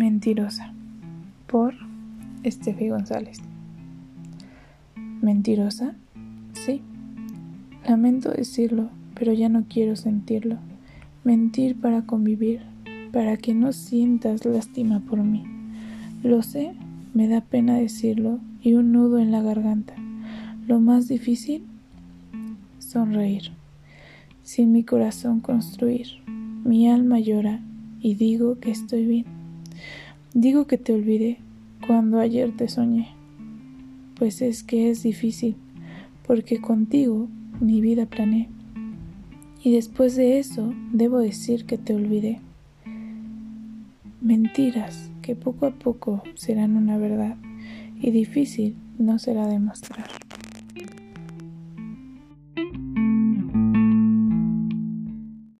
Mentirosa por Estefi González. ¿Mentirosa? Sí. Lamento decirlo, pero ya no quiero sentirlo. Mentir para convivir, para que no sientas lástima por mí. Lo sé, me da pena decirlo y un nudo en la garganta. Lo más difícil, sonreír. Sin mi corazón construir, mi alma llora y digo que estoy bien. Digo que te olvidé cuando ayer te soñé, pues es que es difícil, porque contigo mi vida planeé. Y después de eso debo decir que te olvidé. Mentiras que poco a poco serán una verdad y difícil no será demostrar.